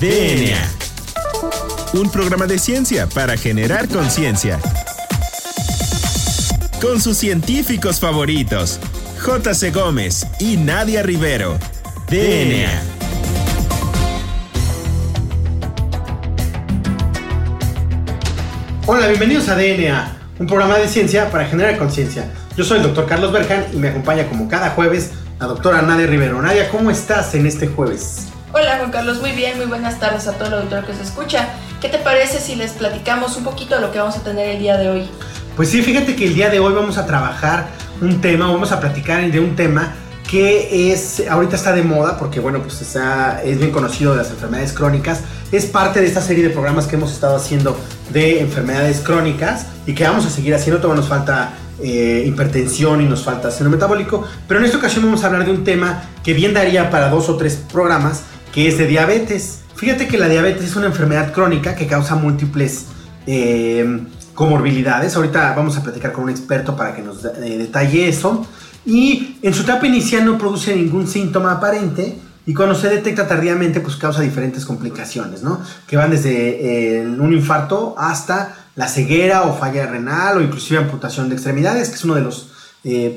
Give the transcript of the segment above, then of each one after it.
DNA. Un programa de ciencia para generar conciencia. Con sus científicos favoritos, J.C. Gómez y Nadia Rivero. DNA. Hola, bienvenidos a DNA, un programa de ciencia para generar conciencia. Yo soy el doctor Carlos Berjan y me acompaña como cada jueves la doctora Nadia Rivero. Nadia, ¿cómo estás en este jueves? Hola Juan Carlos, muy bien, muy buenas tardes a todo el auditorio que se escucha. ¿Qué te parece si les platicamos un poquito de lo que vamos a tener el día de hoy? Pues sí, fíjate que el día de hoy vamos a trabajar un tema, vamos a platicar de un tema que es ahorita está de moda porque bueno pues está, es bien conocido de las enfermedades crónicas es parte de esta serie de programas que hemos estado haciendo de enfermedades crónicas y que vamos a seguir haciendo todavía nos falta eh, hipertensión y nos falta seno metabólico pero en esta ocasión vamos a hablar de un tema que bien daría para dos o tres programas que es de diabetes fíjate que la diabetes es una enfermedad crónica que causa múltiples eh, comorbilidades ahorita vamos a platicar con un experto para que nos eh, detalle eso y en su etapa inicial no produce ningún síntoma aparente y cuando se detecta tardíamente pues causa diferentes complicaciones, ¿no? Que van desde eh, un infarto hasta la ceguera o falla renal o inclusive amputación de extremidades, que es uno de los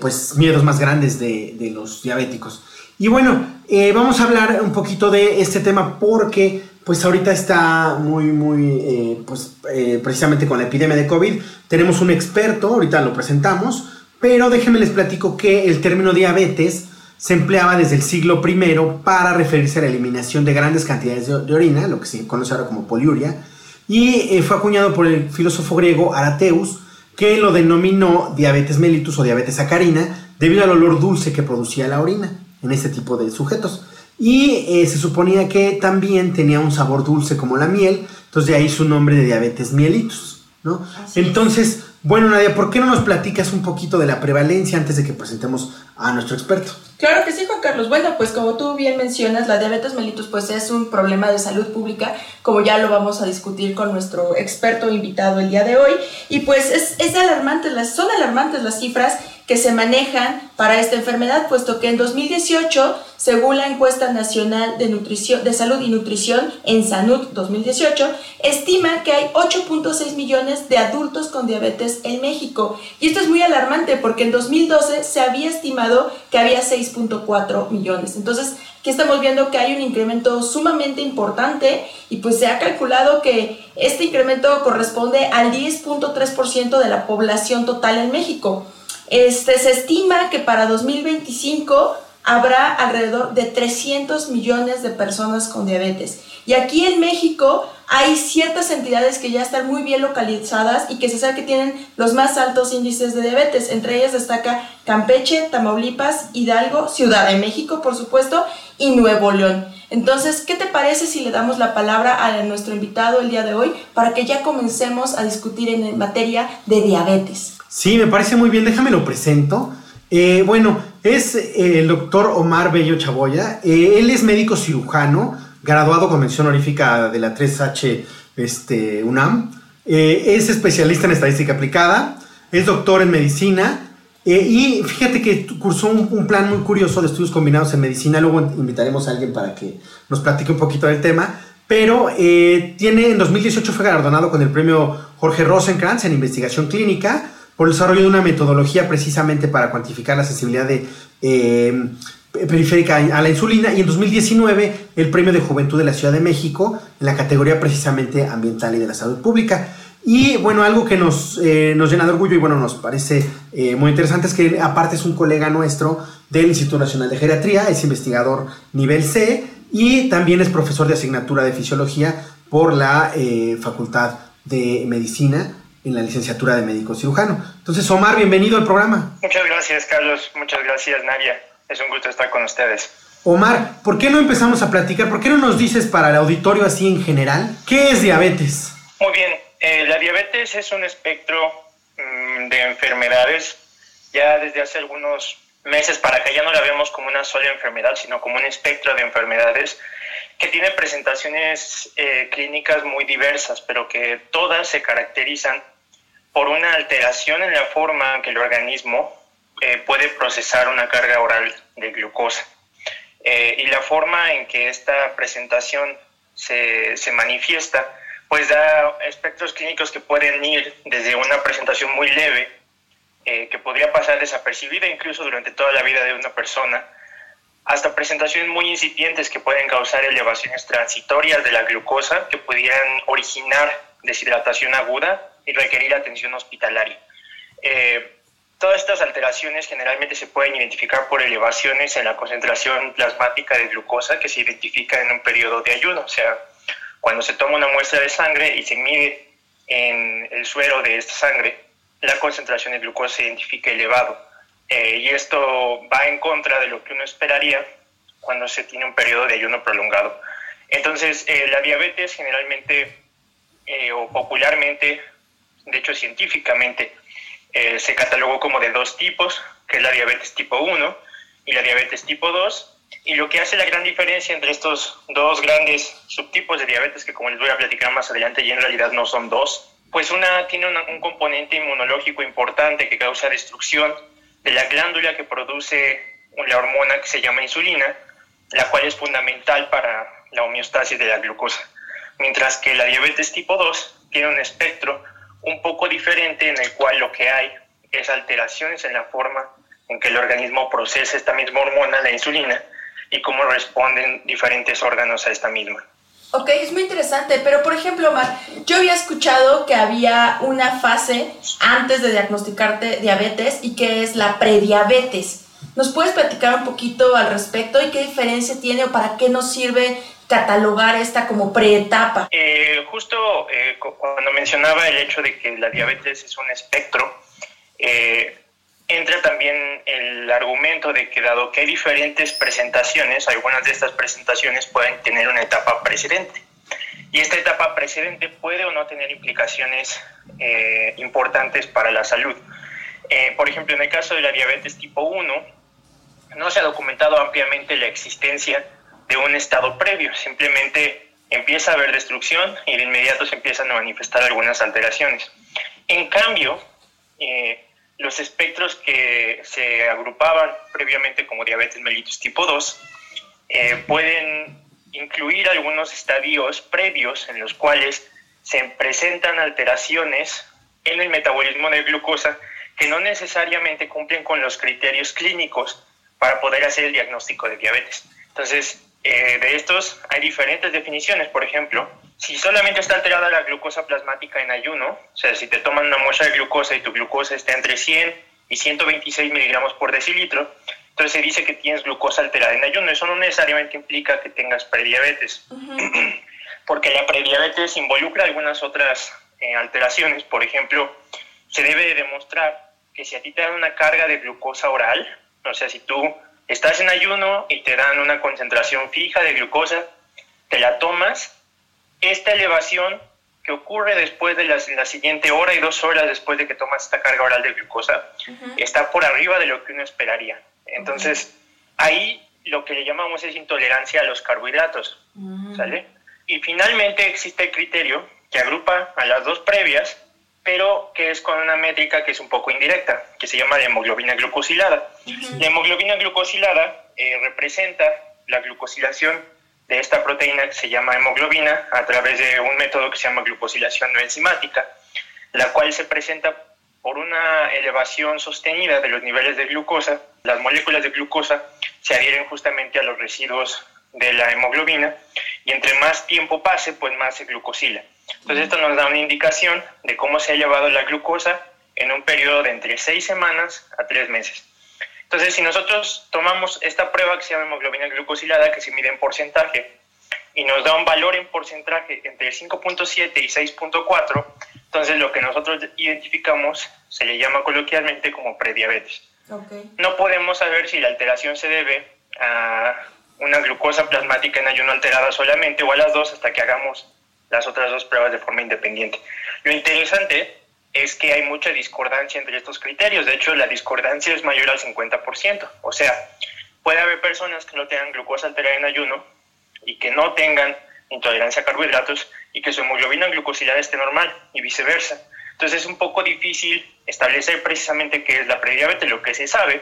pues miedos más grandes de, los diabéticos. Y bueno, eh, vamos a hablar un poquito de este tema porque pues ahorita está muy, muy, pues precisamente con la epidemia de COVID, tenemos un experto, ahorita lo presentamos, pero déjenme les platico que el término diabetes se empleaba desde el siglo I para referirse a la eliminación de grandes cantidades de, orina, lo que se conoce ahora como poliuria, y eh, fue acuñado por el filósofo griego Arateus, que lo denominó diabetes mellitus o diabetes sacarina, debido al olor dulce que producía la orina en este tipo de sujetos. Y eh, se suponía que también tenía un sabor dulce como la miel, entonces de ahí su nombre de diabetes mellitus. ¿no? Entonces, bueno, Nadia, ¿por qué no nos platicas un poquito de la prevalencia antes de que presentemos a nuestro experto? Claro que sí, Juan Carlos. Bueno, pues como tú bien mencionas, la diabetes mellitus pues es un problema de salud pública, como ya lo vamos a discutir con nuestro experto invitado el día de hoy. Y pues es, es alarmante, las, son alarmantes las cifras que se manejan para esta enfermedad, puesto que en 2018, según la encuesta nacional de, nutrición, de salud y nutrición en SANUD 2018, estima que hay 8.6 millones de adultos con diabetes en México. Y esto es muy alarmante porque en 2012 se había estimado que había 6.4 millones. Entonces, aquí estamos viendo que hay un incremento sumamente importante y pues se ha calculado que este incremento corresponde al 10.3% de la población total en México. Este, se estima que para 2025 habrá alrededor de 300 millones de personas con diabetes. Y aquí en México hay ciertas entidades que ya están muy bien localizadas y que se sabe que tienen los más altos índices de diabetes. Entre ellas destaca Campeche, Tamaulipas, Hidalgo, Ciudad de México, por supuesto, y Nuevo León. Entonces, ¿qué te parece si le damos la palabra a nuestro invitado el día de hoy para que ya comencemos a discutir en materia de diabetes? Sí, me parece muy bien, déjame lo presento. Eh, bueno, es eh, el doctor Omar Bello Chaboya. Eh, él es médico cirujano, graduado con mención honorífica de la 3H este, UNAM. es especialista en estadística aplicada. Es doctor en medicina. y fíjate que cursó un, plan muy curioso de estudios combinados en medicina. Luego invitaremos a alguien para que nos platique un poquito del tema. Pero tiene, en 2018 fue galardonado con el premio Jorge Rosenkrantz en investigación clínica por el desarrollo de una metodología precisamente para cuantificar la sensibilidad de, eh, periférica a la insulina y en 2019 el Premio de Juventud de la Ciudad de México en la categoría precisamente ambiental y de la salud pública. Y bueno, algo que nos, eh, nos llena de orgullo y bueno, nos parece eh, muy interesante es que aparte es un colega nuestro del Instituto Nacional de Geriatría, es investigador nivel C y también es profesor de asignatura de fisiología por la Facultad de Medicina en la licenciatura de médico cirujano. Entonces, Omar, bienvenido al programa. Muchas gracias, Carlos. Muchas gracias, Nadia. Es un gusto estar con ustedes. Omar, ¿por qué no empezamos a platicar? ¿Por qué no nos dices para el auditorio así en general qué es diabetes? Muy bien, eh, la diabetes es un espectro mm, de enfermedades ya desde hace algunos meses para acá ya no la vemos como una sola enfermedad, sino como un espectro de enfermedades que tiene presentaciones eh, clínicas muy diversas, pero que todas se caracterizan por una alteración en la forma en que el organismo eh, puede procesar una carga oral de glucosa. Eh, y la forma en que esta presentación se, se manifiesta, pues da espectros clínicos que pueden ir desde una presentación muy leve, eh, que podría pasar desapercibida incluso durante toda la vida de una persona, hasta presentaciones muy incipientes que pueden causar elevaciones transitorias de la glucosa que pudieran originar deshidratación aguda y requerir atención hospitalaria. Eh, todas estas alteraciones generalmente se pueden identificar por elevaciones en la concentración plasmática de glucosa que se identifica en un periodo de ayuno, o sea, cuando se toma una muestra de sangre y se mide en el suero de esta sangre, la concentración de glucosa se identifica elevado. Eh, y esto va en contra de lo que uno esperaría cuando se tiene un periodo de ayuno prolongado. Entonces, eh, la diabetes generalmente eh, o popularmente, de hecho científicamente, se catalogó como de dos tipos, que es la diabetes tipo 1 y la diabetes tipo 2. Y lo que hace la gran diferencia entre estos dos grandes subtipos de diabetes, que como les voy a platicar más adelante, y en realidad no son dos, pues una tiene un componente inmunológico importante que causa destrucción de la glándula que produce la hormona que se llama insulina, la cual es fundamental para la homeostasis de la glucosa. Mientras que la diabetes tipo 2 tiene un espectro un poco diferente en el cual lo que hay es alteraciones en la forma en que el organismo procesa esta misma hormona, la insulina, y cómo responden diferentes órganos a esta misma. Ok, es muy interesante, pero por ejemplo, Omar, yo había escuchado que había una fase antes de diagnosticarte diabetes y que es la prediabetes. ¿Nos puedes platicar un poquito al respecto y qué diferencia tiene o para qué nos sirve catalogar esta como preetapa? Eh, justo eh, cuando mencionaba el hecho de que la diabetes es un espectro, eh, entra también el argumento de que dado que hay diferentes presentaciones, algunas de estas presentaciones pueden tener una etapa precedente. Y esta etapa precedente puede o no tener implicaciones eh, importantes para la salud. Eh, por ejemplo, en el caso de la diabetes tipo 1, no se ha documentado ampliamente la existencia de un estado previo, simplemente empieza a haber destrucción y de inmediato se empiezan a manifestar algunas alteraciones. En cambio, eh, los espectros que se agrupaban previamente como diabetes mellitus tipo 2 eh, pueden incluir algunos estadios previos en los cuales se presentan alteraciones en el metabolismo de glucosa que no necesariamente cumplen con los criterios clínicos para poder hacer el diagnóstico de diabetes. Entonces, eh, de estos hay diferentes definiciones. Por ejemplo, si solamente está alterada la glucosa plasmática en ayuno, o sea, si te toman una muestra de glucosa y tu glucosa está entre 100 y 126 miligramos por decilitro, entonces se dice que tienes glucosa alterada en ayuno. Eso no necesariamente implica que tengas prediabetes, porque la prediabetes involucra algunas otras eh, alteraciones. Por ejemplo, se debe demostrar que si a ti te dan una carga de glucosa oral, o sea, si tú estás en ayuno y te dan una concentración fija de glucosa, te la tomas esta elevación que ocurre después de la, siguiente hora y dos horas después de que tomas esta carga oral de glucosa está por arriba de lo que uno esperaría. Entonces, ahí lo que le llamamos es intolerancia a los carbohidratos, ¿sale? Y finalmente existe el criterio que agrupa a las dos previas, pero que es con una métrica que es un poco indirecta, que se llama la hemoglobina glucosilada. La hemoglobina glucosilada eh, representa la glucosilación de esta proteína que se llama hemoglobina a través de un método que se llama glucosilación no enzimática, la cual se presenta por una elevación sostenida de los niveles de glucosa. Las moléculas de glucosa se adhieren justamente a los residuos de la hemoglobina y entre más tiempo pase, pues más se glucosila. Entonces esto nos da una indicación de cómo se ha elevado la glucosa en un periodo de entre seis semanas a tres meses. Entonces, si nosotros tomamos esta prueba que se llama hemoglobina glucosilada, que se mide en porcentaje, y nos da un valor en porcentaje entre 5.7 y 6.4, entonces lo que nosotros identificamos se le llama coloquialmente como prediabetes. No podemos saber si la alteración se debe a una glucosa plasmática en ayuno alterada solamente o a las dos hasta que hagamos las otras dos pruebas de forma independiente. Lo interesante es que hay mucha discordancia entre estos criterios. De hecho, la discordancia es mayor al 50%. O sea, puede haber personas que no tengan glucosa alterada en ayuno y que no tengan intolerancia a carbohidratos y que su hemoglobina glucosilada esté normal y viceversa. Entonces es un poco difícil establecer precisamente qué es la prediabetes. Lo que se sabe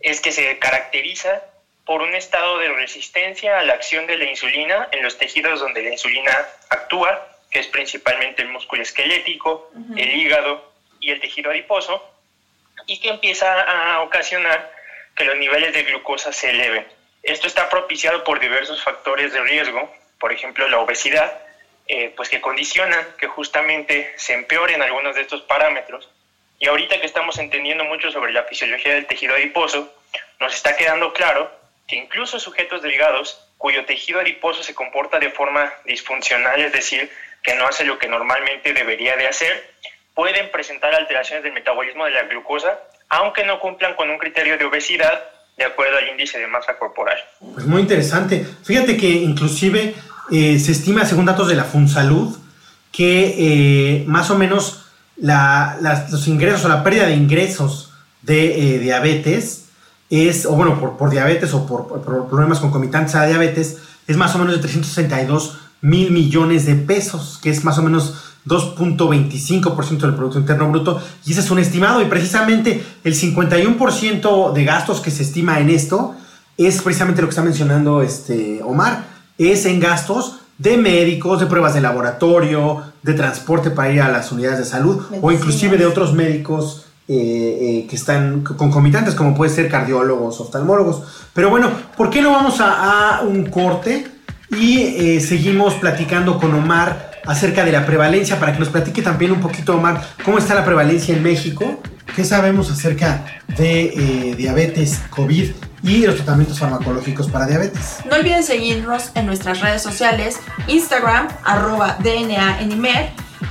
es que se caracteriza por un estado de resistencia a la acción de la insulina en los tejidos donde la insulina actúa, que es principalmente el músculo esquelético, el hígado y el tejido adiposo, y que empieza a ocasionar que los niveles de glucosa se eleven. Esto está propiciado por diversos factores de riesgo, por ejemplo la obesidad, eh, pues que condicionan que justamente se empeoren algunos de estos parámetros. Y ahorita que estamos entendiendo mucho sobre la fisiología del tejido adiposo, nos está quedando claro que incluso sujetos delgados cuyo tejido adiposo se comporta de forma disfuncional, es decir, que no hace lo que normalmente debería de hacer, pueden presentar alteraciones del metabolismo de la glucosa, aunque no cumplan con un criterio de obesidad de acuerdo al índice de masa corporal. Pues muy interesante. Fíjate que inclusive eh, se estima, según datos de la FunSalud, que eh, más o menos los ingresos o la pérdida de ingresos de eh, diabetes es, o bueno, por, por diabetes o por, problemas concomitantes a diabetes, es más o menos de 362 mil millones de pesos, que es más o menos 2.25% del Producto Interno Bruto, y ese es un estimado, y precisamente el 51% de gastos que se estima en esto es precisamente lo que está mencionando este Omar, es en gastos de médicos, de pruebas de laboratorio, de transporte para ir a las unidades de salud, o inclusive de otros médicos eh, eh, que están concomitantes, como puede ser cardiólogos, oftalmólogos. Pero bueno, ¿por qué no vamos a, un corte y eh, seguimos platicando con Omar acerca de la prevalencia para que nos platique también un poquito, Omar, cómo está la prevalencia en México? ¿Qué sabemos acerca de diabetes, COVID y los tratamientos farmacológicos para diabetes. No olviden seguirnos en nuestras redes sociales, Instagram, arroba DNA en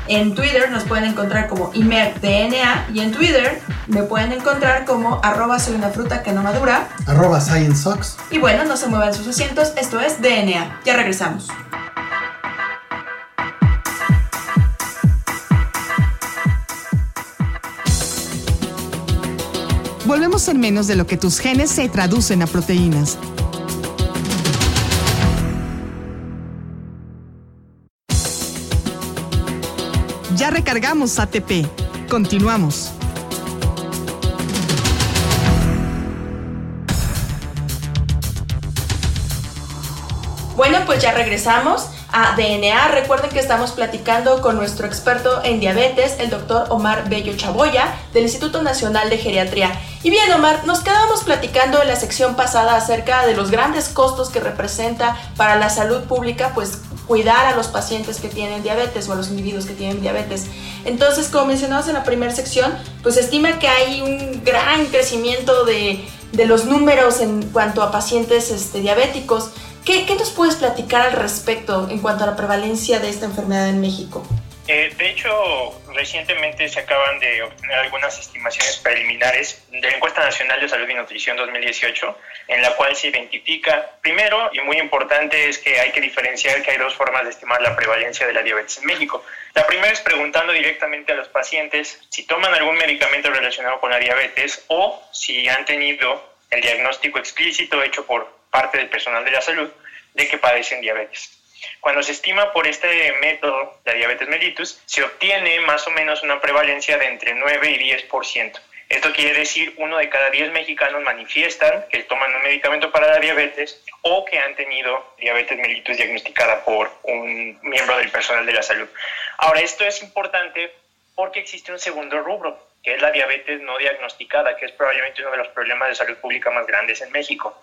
en Twitter nos pueden encontrar como ImerDNA y en Twitter me pueden encontrar como arroba soy una fruta que no madura. Arroba Science Y bueno, no se muevan sus asientos, esto es DNA. Ya regresamos. Volvemos en menos de lo que tus genes se traducen a proteínas. Ya recargamos ATP. Continuamos. Bueno, pues ya regresamos a DNA. Recuerden que estamos platicando con nuestro experto en diabetes, el doctor Omar Bello Chaboya, del Instituto Nacional de Geriatría. Y bien, Omar, nos quedamos platicando en la sección pasada acerca de los grandes costos que representa para la salud pública, pues cuidar a los pacientes que tienen diabetes o a los individuos que tienen diabetes. Entonces, como mencionamos en la primera sección, pues se estima que hay un gran crecimiento de, de los números en cuanto a pacientes este, diabéticos. ¿Qué, ¿Qué, nos puedes platicar al respecto en cuanto a la prevalencia de esta enfermedad en México? Eh, de hecho, recientemente se acaban de obtener algunas estimaciones preliminares de la Encuesta Nacional de Salud y Nutrición 2018, en la cual se identifica, primero y muy importante, es que hay que diferenciar que hay dos formas de estimar la prevalencia de la diabetes en México. La primera es preguntando directamente a los pacientes si toman algún medicamento relacionado con la diabetes o si han tenido el diagnóstico explícito hecho por parte del personal de la salud de que padecen diabetes. Cuando se estima por este método la diabetes mellitus, se obtiene más o menos una prevalencia de entre 9 y 10%. Esto quiere decir uno de cada 10 mexicanos manifiestan que toman un medicamento para la diabetes o que han tenido diabetes mellitus diagnosticada por un miembro del personal de la salud. Ahora, esto es importante porque existe un segundo rubro, que es la diabetes no diagnosticada, que es probablemente uno de los problemas de salud pública más grandes en México.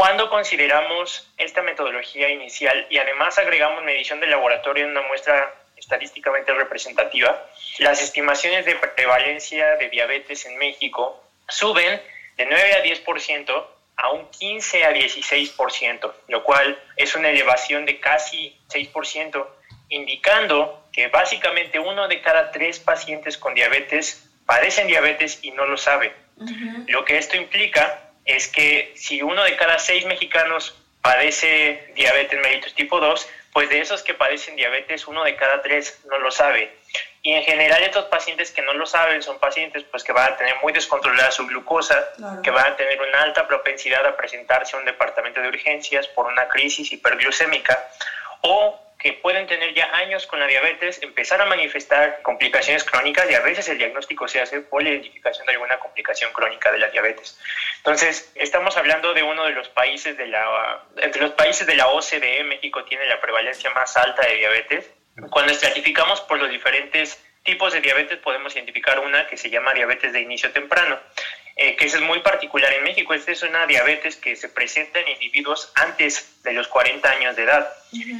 Cuando consideramos esta metodología inicial y además agregamos medición de laboratorio en una muestra estadísticamente representativa, las estimaciones de prevalencia de diabetes en México suben de 9 a 10% a un 15 a 16%, lo cual es una elevación de casi 6%, indicando que básicamente uno de cada tres pacientes con diabetes padecen diabetes y no lo sabe. Lo que esto implica es que si uno de cada seis mexicanos padece diabetes mellitus tipo 2, pues de esos que padecen diabetes, uno de cada tres no lo sabe. Y en general estos pacientes que no lo saben son pacientes pues que van a tener muy descontrolada su glucosa, que van a tener una alta propensidad a presentarse a un departamento de urgencias por una crisis hiperglucémica o que pueden tener ya años con la diabetes, empezar a manifestar complicaciones crónicas y a veces el diagnóstico se hace por la identificación de alguna complicación crónica de la diabetes. Entonces, estamos hablando de uno de los países de la, entre los países de la OCDE, México tiene la prevalencia más alta de diabetes. Cuando estratificamos por los diferentes tipos de diabetes, podemos identificar una que se llama diabetes de inicio temprano. Eh, que es muy particular en México. Esta es una diabetes que se presenta en individuos antes de los 40 años de edad.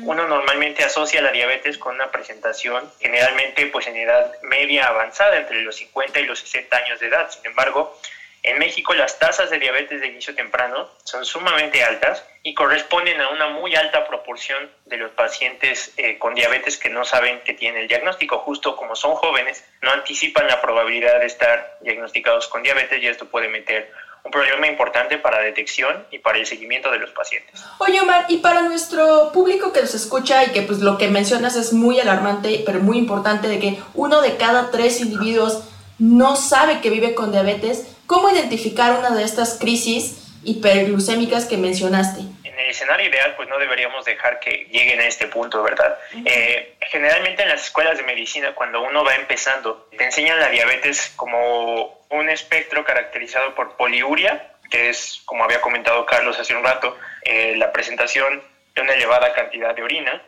Uno normalmente asocia la diabetes con una presentación generalmente pues en edad media avanzada, entre los 50 y los 60 años de edad. Sin embargo, en México las tasas de diabetes de inicio temprano son sumamente altas y corresponden a una muy alta proporción de los pacientes eh, con diabetes que no saben que tienen el diagnóstico. Justo como son jóvenes, no anticipan la probabilidad de estar diagnosticados con diabetes y esto puede meter un problema importante para la detección y para el seguimiento de los pacientes. Oye Omar, y para nuestro público que nos escucha y que pues lo que mencionas es muy alarmante, pero muy importante de que uno de cada tres individuos no sabe que vive con diabetes, ¿Cómo identificar una de estas crisis hiperglucémicas que mencionaste? En el escenario ideal, pues no deberíamos dejar que lleguen a este punto, ¿verdad? Eh, generalmente en las escuelas de medicina, cuando uno va empezando, te enseñan la diabetes como un espectro caracterizado por poliuria, que es, como había comentado Carlos hace un rato, eh, la presentación de una elevada cantidad de orina,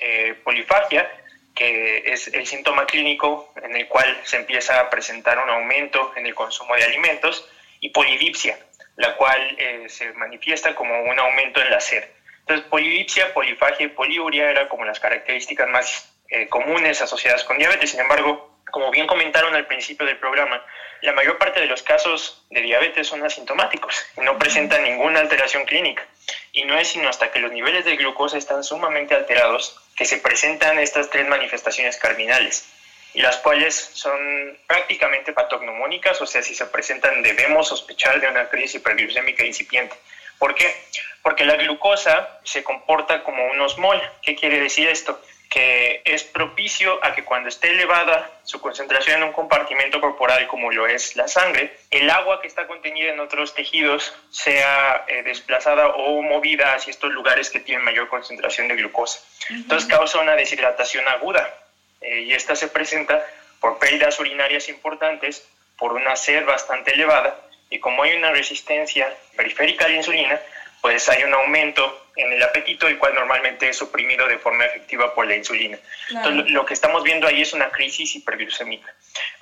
eh, polifagia, que es el síntoma clínico en el cual se empieza a presentar un aumento en el consumo de alimentos, y polidipsia, la cual eh, se manifiesta como un aumento en la sed. Entonces, polidipsia, polifagia y poliuria eran como las características más eh, comunes asociadas con diabetes. Sin embargo, como bien comentaron al principio del programa, la mayor parte de los casos de diabetes son asintomáticos y no presentan ninguna alteración clínica. Y no es sino hasta que los niveles de glucosa están sumamente alterados que se presentan estas tres manifestaciones cardinales, y las cuales son prácticamente patognomónicas, o sea, si se presentan debemos sospechar de una crisis hiperglucémica incipiente. ¿Por qué? Porque la glucosa se comporta como un osmol. ¿Qué quiere decir esto? Que es propicio a que cuando esté elevada su concentración en un compartimento corporal como lo es la sangre, el agua que está contenida en otros tejidos sea eh, desplazada o movida hacia estos lugares que tienen mayor concentración de glucosa. Entonces causa una deshidratación aguda eh, y esta se presenta por pérdidas urinarias importantes, por una sed bastante elevada y como hay una resistencia periférica a la insulina, pues hay un aumento en el apetito, el cual normalmente es suprimido de forma efectiva por la insulina. Entonces, lo que estamos viendo ahí es una crisis hiperglucémica.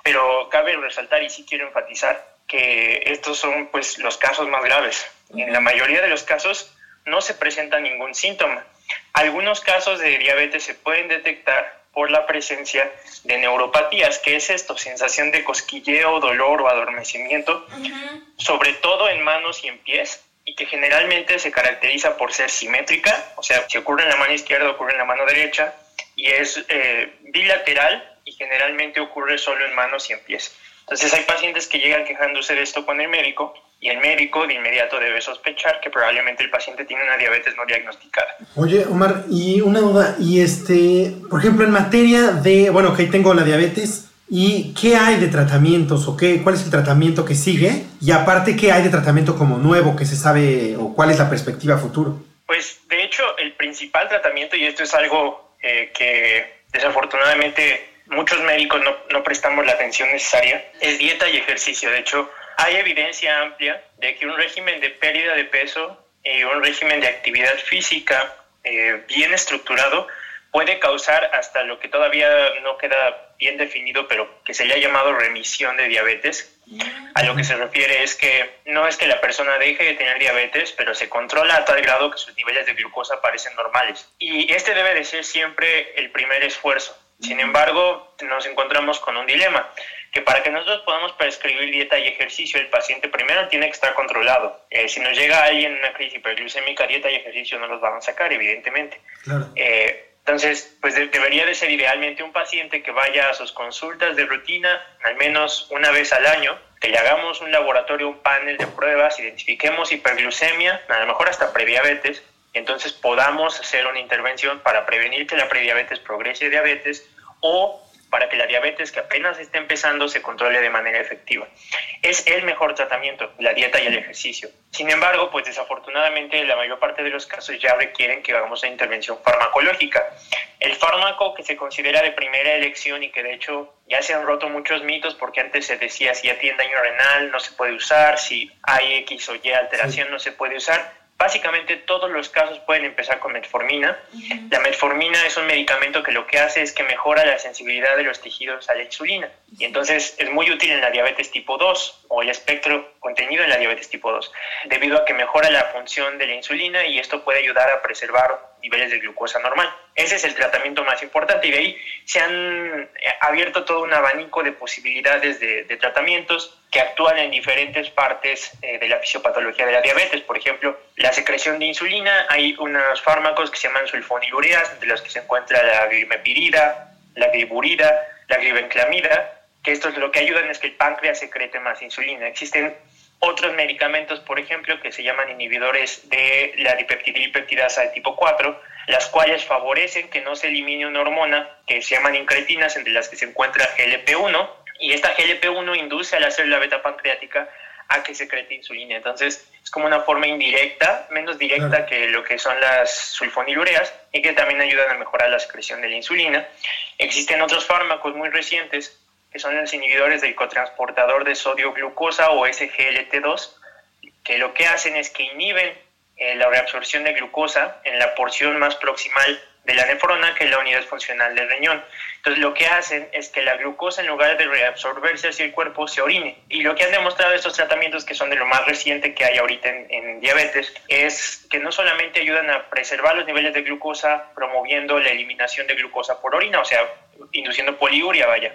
Pero cabe resaltar, y sí quiero enfatizar, que estos son pues los casos más graves. En la mayoría de los casos no se presenta ningún síntoma. Algunos casos de diabetes se pueden detectar por la presencia de neuropatías. ¿Qué es esto? Sensación de cosquilleo, dolor o adormecimiento, sobre todo en manos y en pies y que generalmente se caracteriza por ser simétrica, o sea, si ocurre en la mano izquierda, ocurre en la mano derecha, y es eh, bilateral y generalmente ocurre solo en manos y en pies. Entonces hay pacientes que llegan quejándose de esto con el médico y el médico de inmediato debe sospechar que probablemente el paciente tiene una diabetes no diagnosticada. Oye, Omar, y una duda, y este, por ejemplo, en materia de, bueno, que tengo la diabetes, ¿Y qué hay de tratamientos o qué, cuál es el tratamiento que sigue? Y aparte, ¿qué hay de tratamiento como nuevo que se sabe o cuál es la perspectiva futuro? Pues de hecho, el principal tratamiento, y esto es algo eh, que desafortunadamente muchos médicos no, prestamos la atención necesaria, es dieta y ejercicio. De hecho, hay evidencia amplia de que un régimen de pérdida de peso y un régimen de actividad física eh, bien estructurado puede causar hasta lo que todavía no queda bien definido, pero que se le ha llamado remisión de diabetes. A lo que se refiere es que no es que la persona deje de tener diabetes, pero se controla a tal grado que sus niveles de glucosa parecen normales. Y este debe de ser siempre el primer esfuerzo. Sin embargo, nos encontramos con un dilema, que para que nosotros podamos prescribir dieta y ejercicio, el paciente primero tiene que estar controlado. Eh, si nos llega alguien en una crisis hiperglucémica, dieta y ejercicio no los van a sacar, evidentemente. Claro. Eh, entonces, pues debería de ser idealmente un paciente que vaya a sus consultas de rutina al menos una vez al año, que le hagamos un laboratorio, un panel de pruebas, identifiquemos hiperglucemia, a lo mejor hasta prediabetes, y entonces podamos hacer una intervención para prevenir que la prediabetes progrese a diabetes o para que la diabetes que apenas está empezando se controle de manera efectiva. Es el mejor tratamiento, la dieta y el ejercicio. Sin embargo, pues desafortunadamente la mayor parte de los casos ya requieren que hagamos una intervención farmacológica. El fármaco que se considera de primera elección y que de hecho ya se han roto muchos mitos porque antes se decía si ya tiene daño renal no se puede usar, si hay X o Y alteración no se puede usar Básicamente todos los casos pueden empezar con metformina. La metformina es un medicamento que lo que hace es que mejora la sensibilidad de los tejidos a la insulina. Y entonces es muy útil en la diabetes tipo 2 o el espectro contenido en la diabetes tipo 2 debido a que mejora la función de la insulina y esto puede ayudar a preservar niveles de glucosa normal. Ese es el tratamiento más importante y de ahí se han abierto todo un abanico de posibilidades de, tratamientos que actúan en diferentes partes eh, de la fisiopatología de la diabetes. Por ejemplo, la secreción de insulina, hay unos fármacos que se llaman sulfonilureas, entre los que se encuentra la glimepirida, la gliburida, la glibenclamida, que esto es lo que ayudan es que el páncreas secrete más insulina. Existen otros medicamentos, por ejemplo, que se llaman inhibidores de la dipeptidilpeptidasa de tipo 4, las cuales favorecen que no se elimine una hormona que se llaman incretinas, entre las que se encuentra GLP-1, y esta GLP-1 induce a la célula beta pancreática a que secrete insulina. Entonces, es como una forma indirecta, menos directa que lo que son las sulfonilureas y que también ayudan a mejorar la secreción de la insulina. Existen otros fármacos muy recientes que son los inhibidores del cotransportador de sodio glucosa o SGLT2, que lo que hacen es que inhiben eh, la reabsorción de glucosa en la porción más proximal de la nefrona, que es la unidad funcional del riñón. Entonces lo que hacen es que la glucosa en lugar de reabsorberse hacia el cuerpo se orine. Y lo que han demostrado estos tratamientos, que son de lo más reciente que hay ahorita en, en diabetes, es que no solamente ayudan a preservar los niveles de glucosa promoviendo la eliminación de glucosa por orina, o sea, induciendo poliuria, vaya,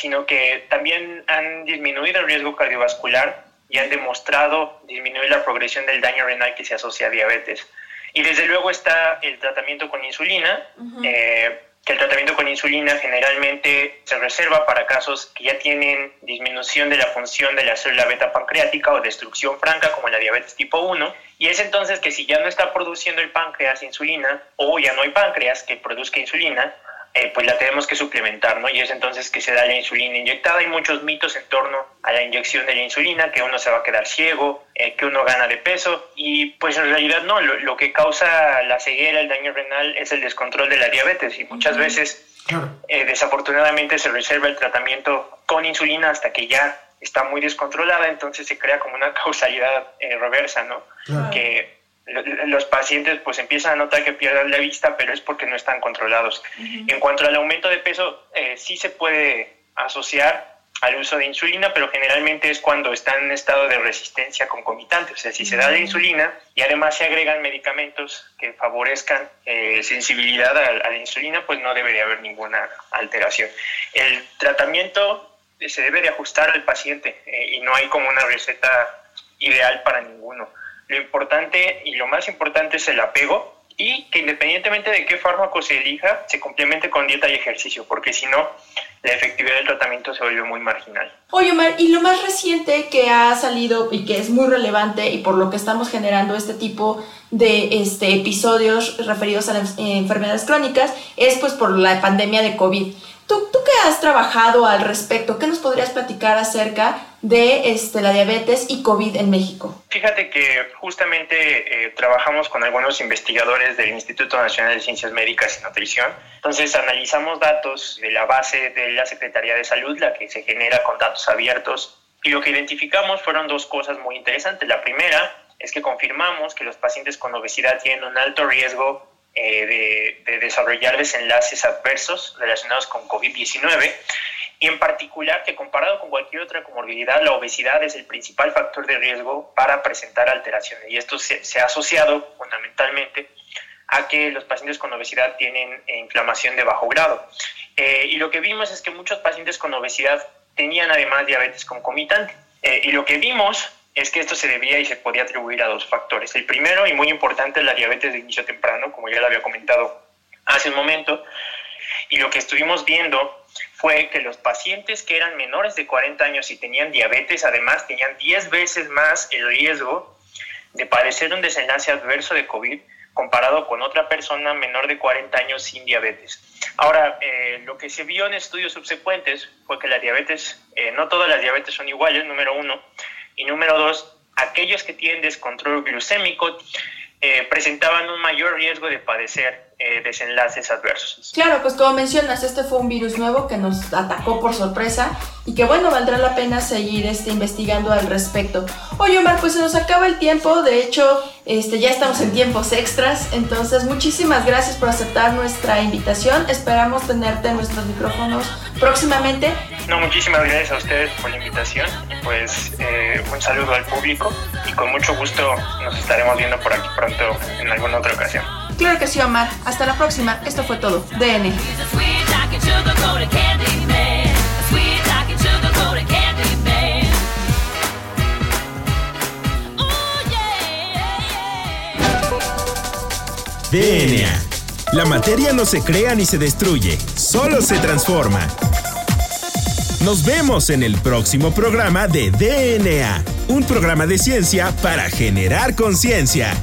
sino que también han disminuido el riesgo cardiovascular y han demostrado disminuir la progresión del daño renal que se asocia a diabetes. Y desde luego está el tratamiento con insulina, eh, que el tratamiento con insulina generalmente se reserva para casos que ya tienen disminución de la función de la célula beta pancreática o destrucción franca como la diabetes tipo 1. Y es entonces que si ya no está produciendo el páncreas insulina o ya no hay páncreas que produzca insulina, eh, pues la tenemos que suplementar, ¿no? Y es entonces que se da la insulina inyectada. Hay muchos mitos en torno a la inyección de la insulina, que uno se va a quedar ciego, eh, que uno gana de peso, y pues en realidad no, lo, que causa la ceguera, el daño renal, es el descontrol de la diabetes, y muchas veces, eh, desafortunadamente, se reserva el tratamiento con insulina hasta que ya está muy descontrolada, entonces se crea como una causalidad reversa, ¿no? Que los pacientes pues empiezan a notar que pierden la vista, pero es porque no están controlados. En cuanto al aumento de peso, eh, sí se puede asociar al uso de insulina, pero generalmente es cuando están en estado de resistencia concomitante. O sea, si se da la insulina y además se agregan medicamentos que favorezcan eh, sensibilidad a, la insulina, pues no debe de haber ninguna alteración. El tratamiento se debe de ajustar al paciente eh, y no hay como una receta ideal para ninguno. Lo importante y lo más importante es el apego y que independientemente de qué fármaco se elija, se complemente con dieta y ejercicio, porque si no, la efectividad del tratamiento se vuelve muy marginal. Oye, Omar, y lo más reciente que ha salido y que es muy relevante y por lo que estamos generando este tipo de este, episodios referidos a las enfermedades crónicas es pues por la pandemia de COVID. ¿Tú, ¿Tú qué has trabajado al respecto? ¿Qué nos podrías platicar acerca de este, la diabetes y COVID en México? Fíjate que justamente eh, trabajamos con algunos investigadores del Instituto Nacional de Ciencias Médicas y Nutrición. Entonces analizamos datos de la base de la Secretaría de Salud, la que se genera con datos abiertos. Y lo que identificamos fueron dos cosas muy interesantes. La primera es que confirmamos que los pacientes con obesidad tienen un alto riesgo eh, de, desarrollar desenlaces adversos relacionados con COVID-19 y en particular que comparado con cualquier otra comorbilidad, la obesidad es el principal factor de riesgo para presentar alteraciones y esto se, ha asociado fundamentalmente a que los pacientes con obesidad tienen inflamación de bajo grado. Eh, y lo que vimos es que muchos pacientes con obesidad tenían además diabetes concomitante. Eh, y lo que vimos es que esto se debía y se podía atribuir a dos factores. El primero, y muy importante, es la diabetes de inicio temprano, como ya lo había comentado hace un momento. Y lo que estuvimos viendo fue que los pacientes que eran menores de 40 años y tenían diabetes, además, tenían 10 veces más el riesgo de padecer un desenlace adverso de COVID comparado con otra persona menor de 40 años sin diabetes. Ahora, eh, lo que se vio en estudios subsecuentes fue que la diabetes, eh, no todas las diabetes son iguales, número uno, y número dos, aquellos que tienen descontrol glucémico eh, presentaban un mayor riesgo de padecer eh, desenlaces adversos. Claro, pues como mencionas, este fue un virus nuevo que nos atacó por sorpresa y que bueno, valdrá la pena seguir este, investigando al respecto. Oye Omar, pues se nos acaba el tiempo, de hecho este, ya estamos en tiempos extras, entonces muchísimas gracias por aceptar nuestra invitación, esperamos tenerte en nuestros micrófonos próximamente. No, muchísimas gracias a ustedes por la invitación y pues eh, un saludo al público y con mucho gusto nos estaremos viendo por aquí pronto en alguna otra ocasión. Claro que sí, Omar. Hasta la próxima. Esto fue todo. DN. DNA. La materia no se crea ni se destruye, solo se transforma. Nos vemos en el próximo programa de DNA, un programa de ciencia para generar conciencia.